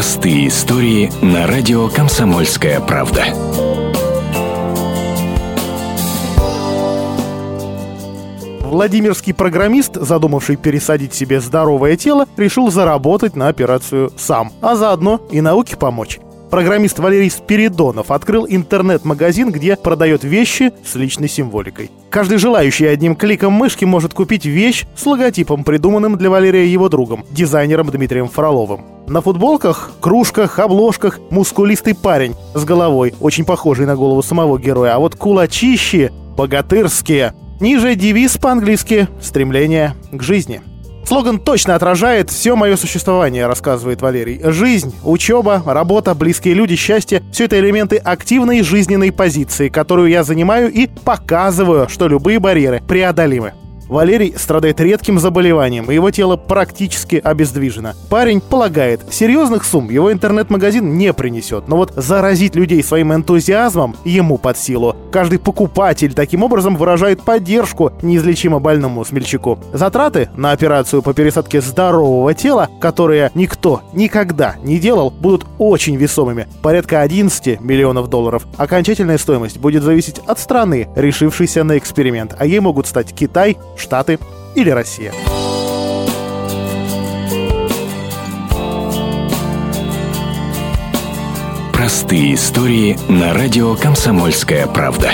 Простые истории на радио «Комсомольская правда». Владимирский программист, задумавший пересадить себе здоровое тело, решил заработать на операцию сам, а заодно и науке помочь. Программист Валерий Спиридонов открыл интернет-магазин, где продает вещи с личной символикой. Каждый желающий одним кликом мышки может купить вещь с логотипом, придуманным для Валерия его другом, дизайнером Дмитрием Фроловым. На футболках, кружках, обложках мускулистый парень с головой, очень похожий на голову самого героя, а вот кулачищи богатырские. Ниже девиз по-английски «Стремление к жизни». Слоган точно отражает все мое существование, рассказывает Валерий. Жизнь, учеба, работа, близкие люди, счастье – все это элементы активной жизненной позиции, которую я занимаю и показываю, что любые барьеры преодолимы. Валерий страдает редким заболеванием, и его тело практически обездвижено. Парень полагает, серьезных сумм его интернет-магазин не принесет, но вот заразить людей своим энтузиазмом ему под силу. Каждый покупатель таким образом выражает поддержку неизлечимо больному смельчаку. Затраты на операцию по пересадке здорового тела, которые никто никогда не делал, будут очень весомыми. Порядка 11 миллионов долларов. Окончательная стоимость будет зависеть от страны, решившейся на эксперимент, а ей могут стать Китай, Штаты или Россия. Простые истории на радио «Комсомольская правда».